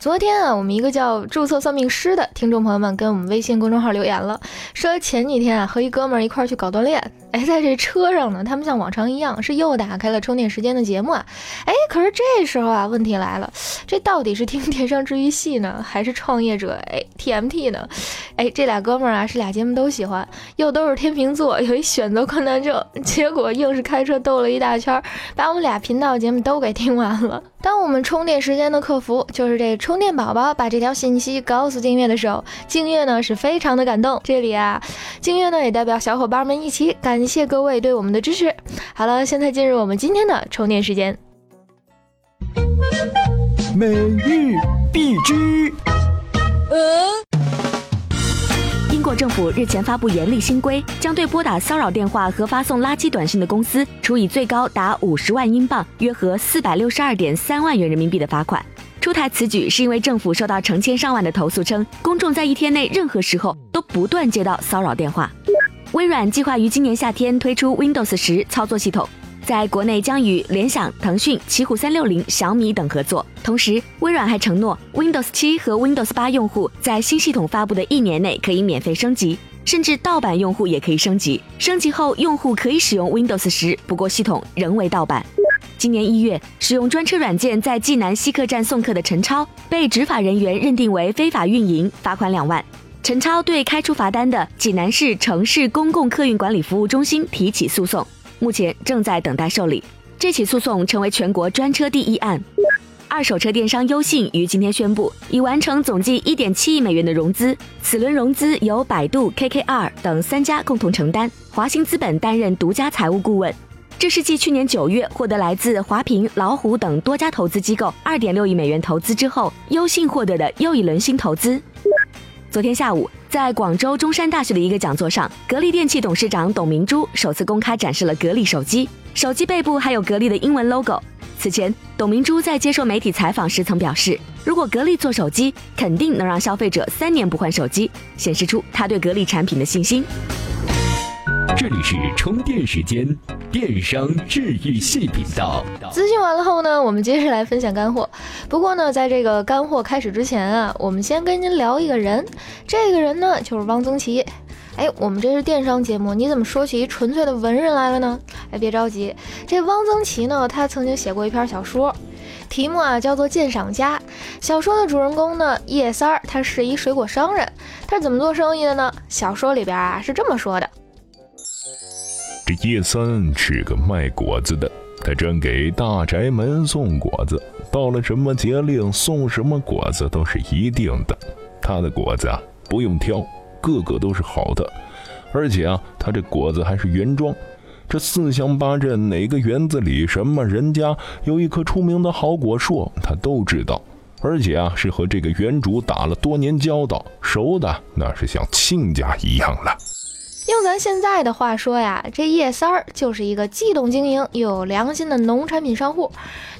昨天啊，我们一个叫注册算命师的听众朋友们跟我们微信公众号留言了，说前几天啊和一哥们儿一块儿去搞锻炼，哎，在这车上呢，他们像往常一样是又打开了充电时间的节目啊，哎，可是这时候啊，问题来了，这到底是听电商治愈系呢，还是创业者哎 TMT 呢？哎，这俩哥们儿啊是俩节目都喜欢，又都是天秤座，有一选择困难症，结果硬是开车兜了一大圈，把我们俩频道节目都给听完了。当我们充电时间的客服就是这充电宝宝把这条信息告诉静月的时候，静月呢是非常的感动。这里啊，静月呢也代表小伙伴们一起感谢各位对我们的支持。好了，现在进入我们今天的充电时间。每日必知。英国政府日前发布严厉新规，将对拨打骚扰电话和发送垃圾短信的公司处以最高达五十万英镑（约合四百六十二点三万元人民币）的罚款。出台此举是因为政府收到成千上万的投诉，称公众在一天内任何时候都不断接到骚扰电话。微软计划于今年夏天推出 Windows 十操作系统。在国内将与联想、腾讯、奇虎三六零、小米等合作。同时，微软还承诺，Windows 七和 Windows 八用户在新系统发布的一年内可以免费升级，甚至盗版用户也可以升级。升级后，用户可以使用 Windows 十，不过系统仍为盗版。今年一月，使用专车软件在济南西客站送客的陈超，被执法人员认定为非法运营，罚款两万。陈超对开出罚单的济南市城市公共客运管理服务中心提起诉讼。目前正在等待受理，这起诉讼成为全国专车第一案。二手车电商优信于今天宣布，已完成总计一点七亿美元的融资，此轮融资由百度、KKR 等三家共同承担，华兴资本担任独家财务顾问。这是继去年九月获得来自华平、老虎等多家投资机构二点六亿美元投资之后，优信获得的又一轮新投资。昨天下午，在广州中山大学的一个讲座上，格力电器董事长董明珠首次公开展示了格力手机，手机背部还有格力的英文 logo。此前，董明珠在接受媒体采访时曾表示，如果格力做手机，肯定能让消费者三年不换手机，显示出他对格力产品的信心。这里是充电时间，电商治愈系频道。资讯完了后呢，我们接着来分享干货。不过呢，在这个干货开始之前啊，我们先跟您聊一个人。这个人呢，就是汪曾祺。哎，我们这是电商节目，你怎么说起一纯粹的文人来了呢？哎，别着急，这汪曾祺呢，他曾经写过一篇小说，题目啊叫做《鉴赏家》。小说的主人公呢，叶三儿，他是一水果商人。他是怎么做生意的呢？小说里边啊是这么说的。这叶三是个卖果子的，他专给大宅门送果子。到了什么节令，送什么果子都是一定的。他的果子啊，不用挑，个个都是好的。而且啊，他这果子还是原装。这四乡八镇哪个园子里什么人家有一棵出名的好果树，他都知道。而且啊，是和这个园主打了多年交道，熟的那是像亲家一样了。用咱现在的话说呀，这叶三儿就是一个既懂经营又有良心的农产品商户。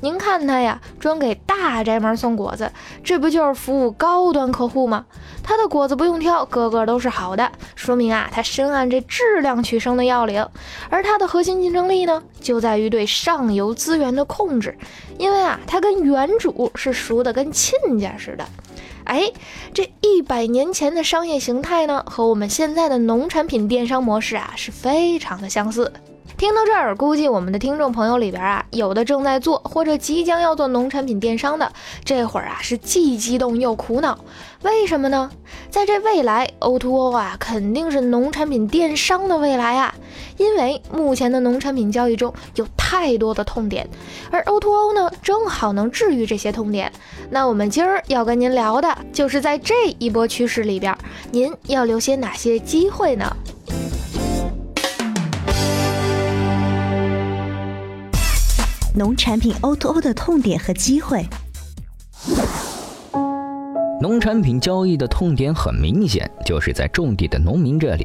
您看他呀，专给大宅门送果子，这不就是服务高端客户吗？他的果子不用挑，个个都是好的，说明啊，他深谙这质量取胜的要领。而他的核心竞争力呢，就在于对上游资源的控制，因为啊，他跟原主是熟的跟亲家似的。哎，这一百年前的商业形态呢，和我们现在的农产品电商模式啊，是非常的相似。听到这儿，估计我们的听众朋友里边啊，有的正在做或者即将要做农产品电商的，这会儿啊是既激动又苦恼。为什么呢？在这未来，O2O 啊肯定是农产品电商的未来啊，因为目前的农产品交易中有太多的痛点，而 O2O 呢正好能治愈这些痛点。那我们今儿要跟您聊的就是在这一波趋势里边，您要留些哪些机会呢？农产品 O2O 的痛点和机会。农产品交易的痛点很明显，就是在种地的农民这里。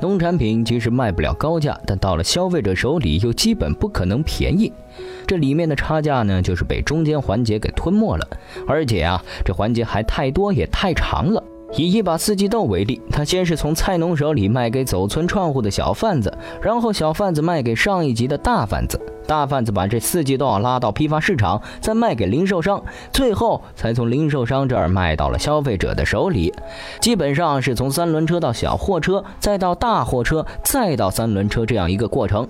农产品即使卖不了高价，但到了消费者手里又基本不可能便宜。这里面的差价呢，就是被中间环节给吞没了，而且啊，这环节还太多也太长了。以一把四季豆为例，他先是从菜农手里卖给走村串户的小贩子，然后小贩子卖给上一级的大贩子，大贩子把这四季豆拉到批发市场，再卖给零售商，最后才从零售商这儿卖到了消费者的手里。基本上是从三轮车到小货车，再到大货车，再到三轮车这样一个过程。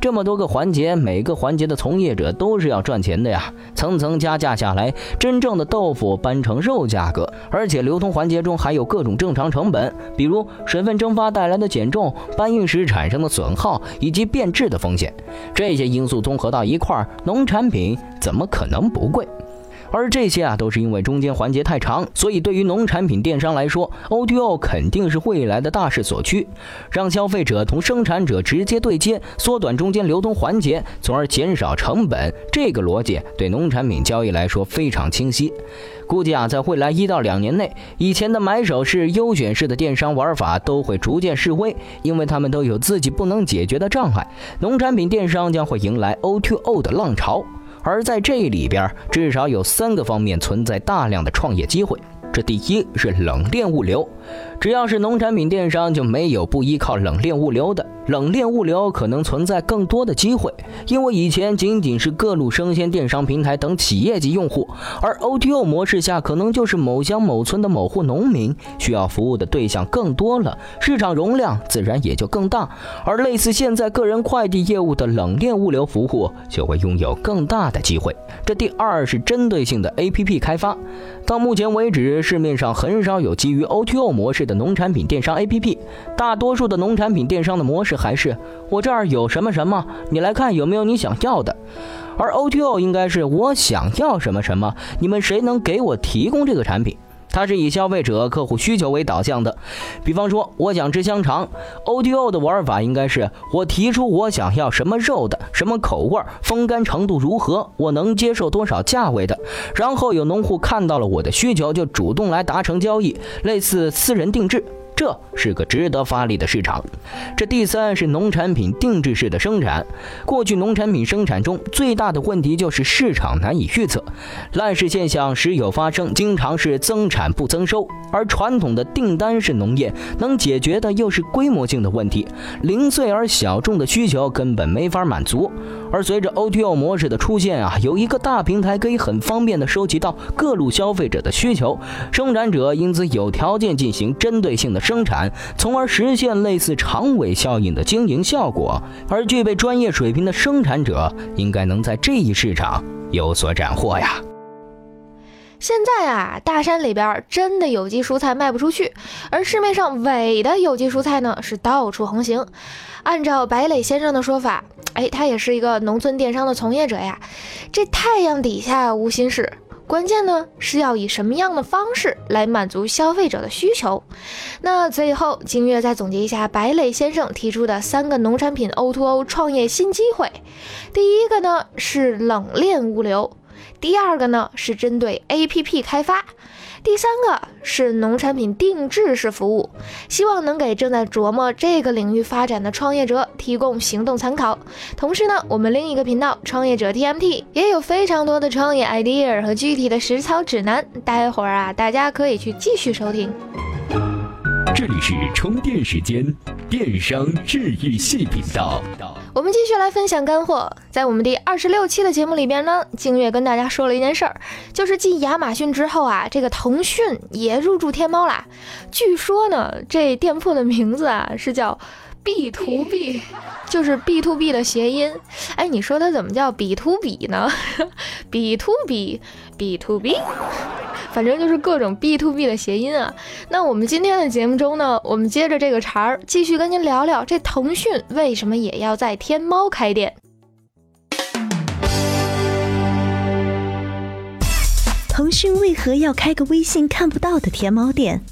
这么多个环节，每个环节的从业者都是要赚钱的呀，层层加价下来，真正的豆腐搬成肉价格，而且流通环节中还有各种正常成本，比如水分蒸发带来的减重、搬运时产生的损耗以及变质的风险，这些因素综合到一块儿，农产品怎么可能不贵？而这些啊，都是因为中间环节太长，所以对于农产品电商来说，O2O 肯定是未来的大势所趋。让消费者同生产者直接对接，缩短中间流通环节，从而减少成本，这个逻辑对农产品交易来说非常清晰。估计啊，在未来一到两年内，以前的买手式、优选式的电商玩法都会逐渐式微，因为他们都有自己不能解决的障碍。农产品电商将会迎来 O2O 的浪潮。而在这里边，至少有三个方面存在大量的创业机会。这第一是冷链物流。只要是农产品电商，就没有不依靠冷链物流的。冷链物流可能存在更多的机会，因为以前仅仅是各路生鲜电商平台等企业级用户，而 O T O 模式下，可能就是某乡某村的某户农民，需要服务的对象更多了，市场容量自然也就更大。而类似现在个人快递业务的冷链物流服务，就会拥有更大的机会。这第二是针对性的 APP 开发。到目前为止，市面上很少有基于 O T O 模式的农产品电商 APP，大多数的农产品电商的模式还是我这儿有什么什么，你来看有没有你想要的。而 O2O 应该是我想要什么什么，你们谁能给我提供这个产品？它是以消费者客户需求为导向的，比方说，我想吃香肠，O D O 的玩法应该是我提出我想要什么肉的，什么口味，风干程度如何，我能接受多少价位的，然后有农户看到了我的需求，就主动来达成交易，类似私人定制。这是个值得发力的市场。这第三是农产品定制式的生产。过去农产品生产中最大的问题就是市场难以预测，烂市现象时有发生，经常是增产不增收。而传统的订单式农业能解决的又是规模性的问题，零碎而小众的需求根本没法满足。而随着 O2O 模式的出现啊，有一个大平台可以很方便的收集到各路消费者的需求，生产者因此有条件进行针对性的生产，从而实现类似长尾效应的经营效果。而具备专业水平的生产者，应该能在这一市场有所斩获呀。现在啊，大山里边真的有机蔬菜卖不出去，而市面上伪的有机蔬菜呢是到处横行。按照白磊先生的说法，哎，他也是一个农村电商的从业者呀。这太阳底下无心事，关键呢是要以什么样的方式来满足消费者的需求。那最后，金月再总结一下白磊先生提出的三个农产品 O2O 创业新机会。第一个呢是冷链物流。第二个呢是针对 APP 开发，第三个是农产品定制式服务，希望能给正在琢磨这个领域发展的创业者提供行动参考。同时呢，我们另一个频道创业者 TMT 也有非常多的创业 idea 和具体的实操指南，待会儿啊大家可以去继续收听。这里是充电时间，电商治愈系频道。我们继续来分享干货。在我们第二十六期的节目里边呢，静月跟大家说了一件事儿，就是继亚马逊之后啊，这个腾讯也入驻天猫啦。据说呢，这店铺的名字啊是叫 B to B，就是 B to B 的谐音。哎，你说它怎么叫 B to B 呢？B to B，B to B。反正就是各种 B to B 的谐音啊。那我们今天的节目中呢，我们接着这个茬儿，继续跟您聊聊这腾讯为什么也要在天猫开店。腾讯为何要开个微信看不到的天猫店？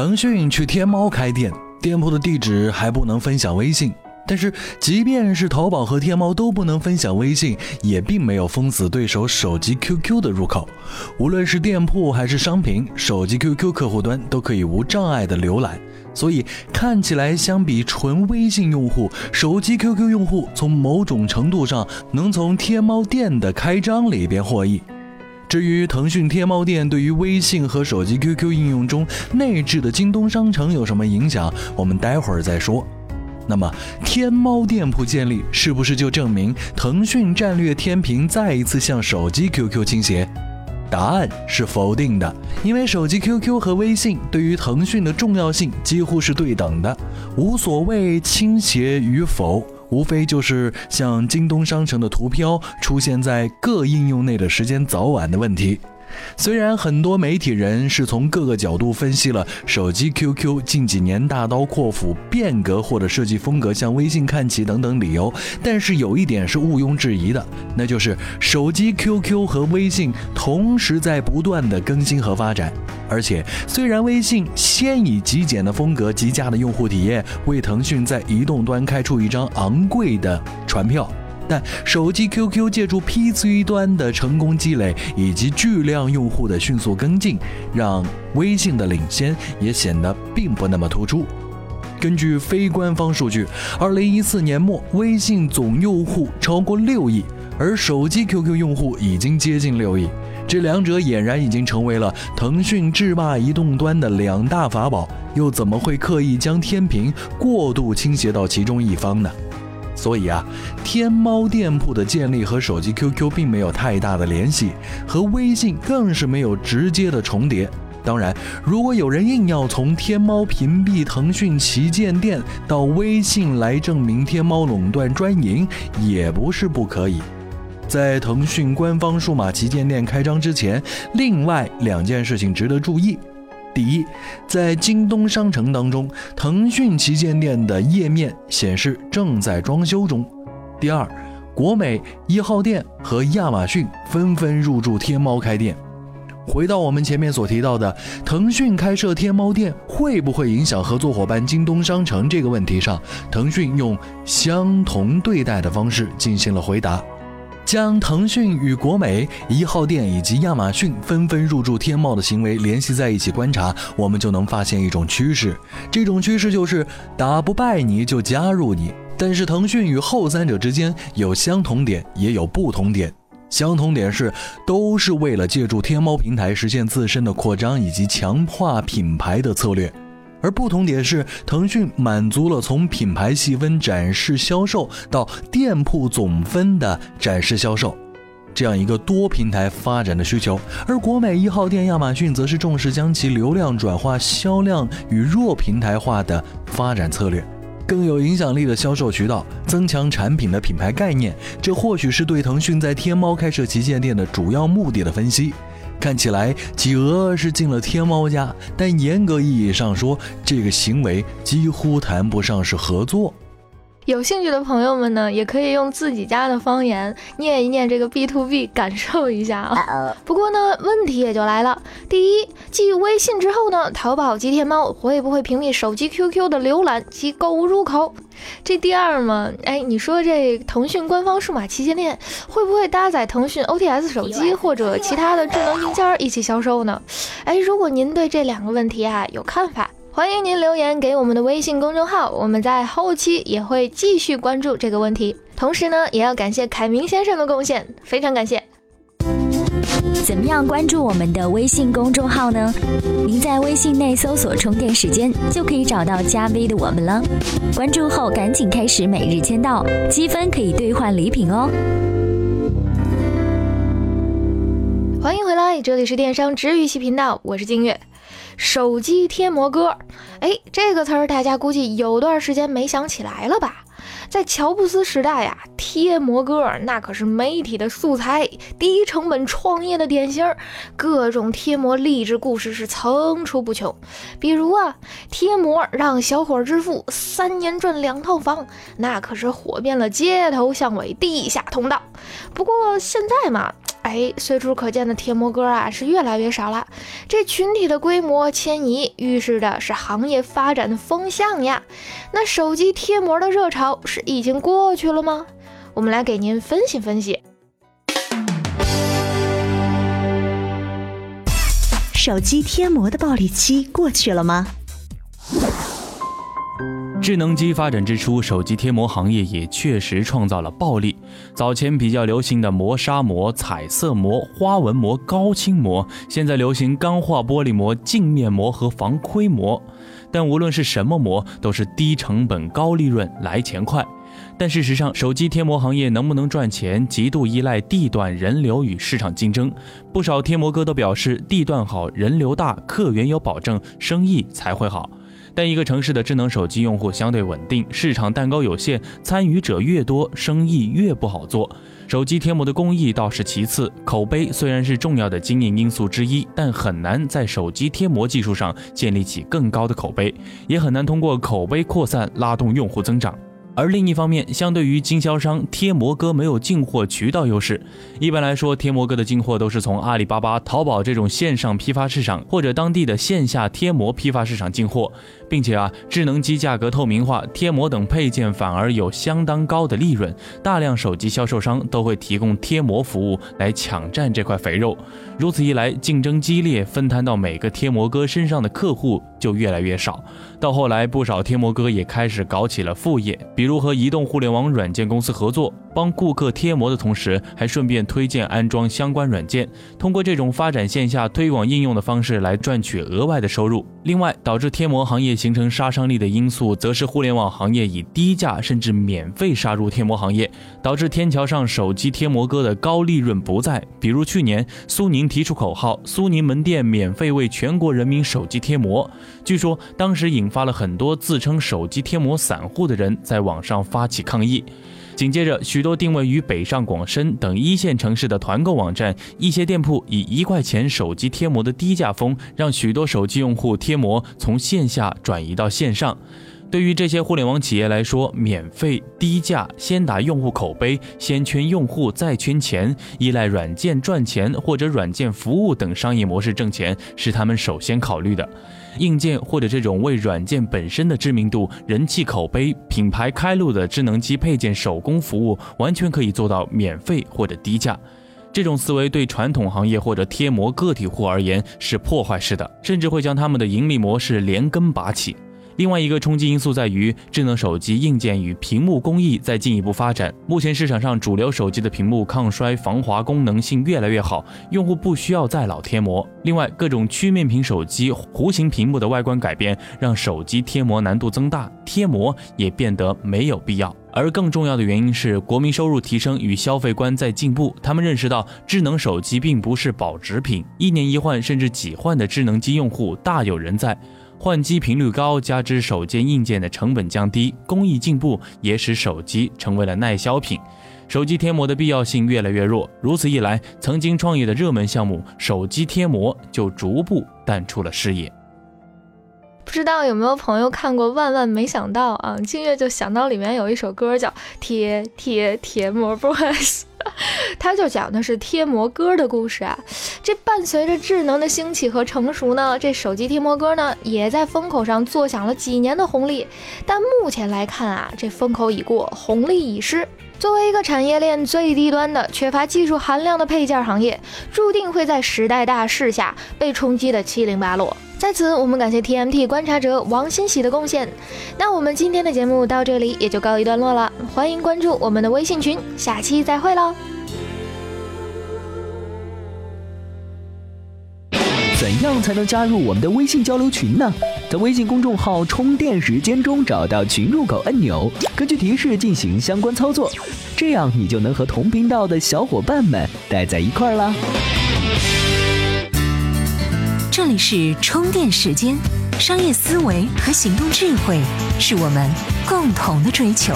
腾讯去天猫开店，店铺的地址还不能分享微信。但是，即便是淘宝和天猫都不能分享微信，也并没有封死对手手机 QQ 的入口。无论是店铺还是商品，手机 QQ 客户端都可以无障碍的浏览。所以，看起来相比纯微信用户，手机 QQ 用户从某种程度上能从天猫店的开张里边获益。至于腾讯天猫店对于微信和手机 QQ 应用中内置的京东商城有什么影响，我们待会儿再说。那么，天猫店铺建立是不是就证明腾讯战略天平再一次向手机 QQ 倾斜？答案是否定的，因为手机 QQ 和微信对于腾讯的重要性几乎是对等的，无所谓倾斜与否，无非就是像京东商城的图标出现在各应用内的时间早晚的问题。虽然很多媒体人是从各个角度分析了手机 QQ 近几年大刀阔斧变革或者设计风格向微信看齐等等理由，但是有一点是毋庸置疑的，那就是手机 QQ 和微信同时在不断的更新和发展。而且，虽然微信先以极简的风格、极佳的用户体验为腾讯在移动端开出一张昂贵的船票。但手机 QQ 借助 PC 端的成功积累以及巨量用户的迅速跟进，让微信的领先也显得并不那么突出。根据非官方数据，二零一四年末，微信总用户超过六亿，而手机 QQ 用户已经接近六亿，这两者俨然已经成为了腾讯制霸移动端的两大法宝，又怎么会刻意将天平过度倾斜到其中一方呢？所以啊，天猫店铺的建立和手机 QQ 并没有太大的联系，和微信更是没有直接的重叠。当然，如果有人硬要从天猫屏蔽腾讯旗舰店到微信来证明天猫垄断专营，也不是不可以。在腾讯官方数码旗舰店开张之前，另外两件事情值得注意。第一，在京东商城当中，腾讯旗舰店的页面显示正在装修中。第二，国美一号店和亚马逊纷纷入驻天猫开店。回到我们前面所提到的，腾讯开设天猫店会不会影响合作伙伴京东商城这个问题上，腾讯用相同对待的方式进行了回答。将腾讯与国美一号店以及亚马逊纷纷入驻天猫的行为联系在一起观察，我们就能发现一种趋势。这种趋势就是打不败你就加入你。但是腾讯与后三者之间有相同点，也有不同点。相同点是都是为了借助天猫平台实现自身的扩张以及强化品牌的策略。而不同点是，腾讯满足了从品牌细分展示销售到店铺总分的展示销售这样一个多平台发展的需求，而国美一号店、亚马逊则是重视将其流量转化销量与弱平台化的发展策略，更有影响力的销售渠道，增强产品的品牌概念。这或许是对腾讯在天猫开设旗舰店的主要目的的分析。看起来企鹅是进了天猫家，但严格意义上说，这个行为几乎谈不上是合作。有兴趣的朋友们呢，也可以用自己家的方言念一念这个 B to B，感受一下啊。不过呢，问题也就来了。第一，继微信之后呢，淘宝及天猫会不会屏蔽手机 QQ 的浏览及购物入口？这第二嘛，哎，你说这腾讯官方数码旗舰店会不会搭载腾讯 OTS 手机或者其他的智能硬件一起销售呢？哎，如果您对这两个问题啊有看法。欢迎您留言给我们的微信公众号，我们在后期也会继续关注这个问题。同时呢，也要感谢凯明先生的贡献，非常感谢。怎么样关注我们的微信公众号呢？您在微信内搜索“充电时间”就可以找到加 V 的我们了。关注后赶紧开始每日签到，积分可以兑换礼品哦。欢迎回来，这里是电商治愈系频道，我是静月。手机贴膜哥，哎，这个词儿大家估计有段时间没想起来了吧？在乔布斯时代呀，贴膜哥那可是媒体的素材，低成本创业的典型儿，各种贴膜励志故事是层出不穷。比如啊，贴膜让小伙致富，三年赚两套房，那可是火遍了街头巷尾、地下通道。不过现在嘛。哎，随处可见的贴膜哥啊是越来越少了。这群体的规模迁移，预示的是行业发展的风向呀。那手机贴膜的热潮是已经过去了吗？我们来给您分析分析。手机贴膜的暴利期过去了吗？智能机发展之初，手机贴膜行业也确实创造了暴利。早前比较流行的磨砂膜、彩色膜、花纹膜、高清膜，现在流行钢化玻璃膜、镜面膜和防窥膜。但无论是什么膜，都是低成本、高利润、来钱快。但事实上，手机贴膜行业能不能赚钱，极度依赖地段、人流与市场竞争。不少贴膜哥都表示，地段好、人流大、客源有保证，生意才会好。但一个城市的智能手机用户相对稳定，市场蛋糕有限，参与者越多，生意越不好做。手机贴膜的工艺倒是其次，口碑虽然是重要的经营因素之一，但很难在手机贴膜技术上建立起更高的口碑，也很难通过口碑扩散拉动用户增长。而另一方面，相对于经销商，贴膜哥没有进货渠道优势。一般来说，贴膜哥的进货都是从阿里巴巴、淘宝这种线上批发市场，或者当地的线下贴膜批发市场进货，并且啊，智能机价格透明化，贴膜等配件反而有相当高的利润。大量手机销售商都会提供贴膜服务来抢占这块肥肉。如此一来，竞争激烈，分摊到每个贴膜哥身上的客户就越来越少。到后来，不少贴膜哥也开始搞起了副业，比如和移动互联网软件公司合作，帮顾客贴膜的同时，还顺便推荐安装相关软件，通过这种发展线下推广应用的方式来赚取额外的收入。另外，导致贴膜行业形成杀伤力的因素，则是互联网行业以低价甚至免费杀入贴膜行业，导致天桥上手机贴膜哥的高利润不在。比如去年，苏宁提出口号：“苏宁门店免费为全国人民手机贴膜。”据说当时引发了很多自称手机贴膜散户的人在网上发起抗议。紧接着，许多定位于北上广深等一线城市的团购网站，一些店铺以一块钱手机贴膜的低价风，让许多手机用户贴膜从线下转移到线上。对于这些互联网企业来说，免费、低价、先打用户口碑、先圈用户再圈钱，依赖软件赚钱或者软件服务等商业模式挣钱，是他们首先考虑的。硬件或者这种为软件本身的知名度、人气、口碑、品牌开路的智能机配件手工服务，完全可以做到免费或者低价。这种思维对传统行业或者贴膜个体户而言是破坏式的，甚至会将他们的盈利模式连根拔起。另外一个冲击因素在于，智能手机硬件与屏幕工艺在进一步发展。目前市场上主流手机的屏幕抗摔、防滑功能性越来越好，用户不需要再老贴膜。另外，各种曲面屏手机、弧形屏幕的外观改变，让手机贴膜难度增大，贴膜也变得没有必要。而更重要的原因是，国民收入提升与消费观在进步，他们认识到智能手机并不是保值品，一年一换甚至几换的智能机用户大有人在。换机频率高，加之手机硬件的成本降低，工艺进步也使手机成为了耐销品，手机贴膜的必要性越来越弱。如此一来，曾经创业的热门项目手机贴膜就逐步淡出了视野。不知道有没有朋友看过《万万没想到》啊？静月就想到里面有一首歌叫《贴贴贴膜 boys》。它就讲的是贴膜哥的故事啊。这伴随着智能的兴起和成熟呢，这手机贴膜哥呢也在风口上坐享了几年的红利。但目前来看啊，这风口已过，红利已失。作为一个产业链最低端的、缺乏技术含量的配件行业，注定会在时代大势下被冲击的七零八落。在此，我们感谢 TMT 观察者王欣喜的贡献。那我们今天的节目到这里也就告一段落了，欢迎关注我们的微信群，下期再会喽。怎样才能加入我们的微信交流群呢？在微信公众号“充电时间”中找到群入口按钮，根据提示进行相关操作，这样你就能和同频道的小伙伴们待在一块儿啦。这里是充电时间，商业思维和行动智慧是我们共同的追求。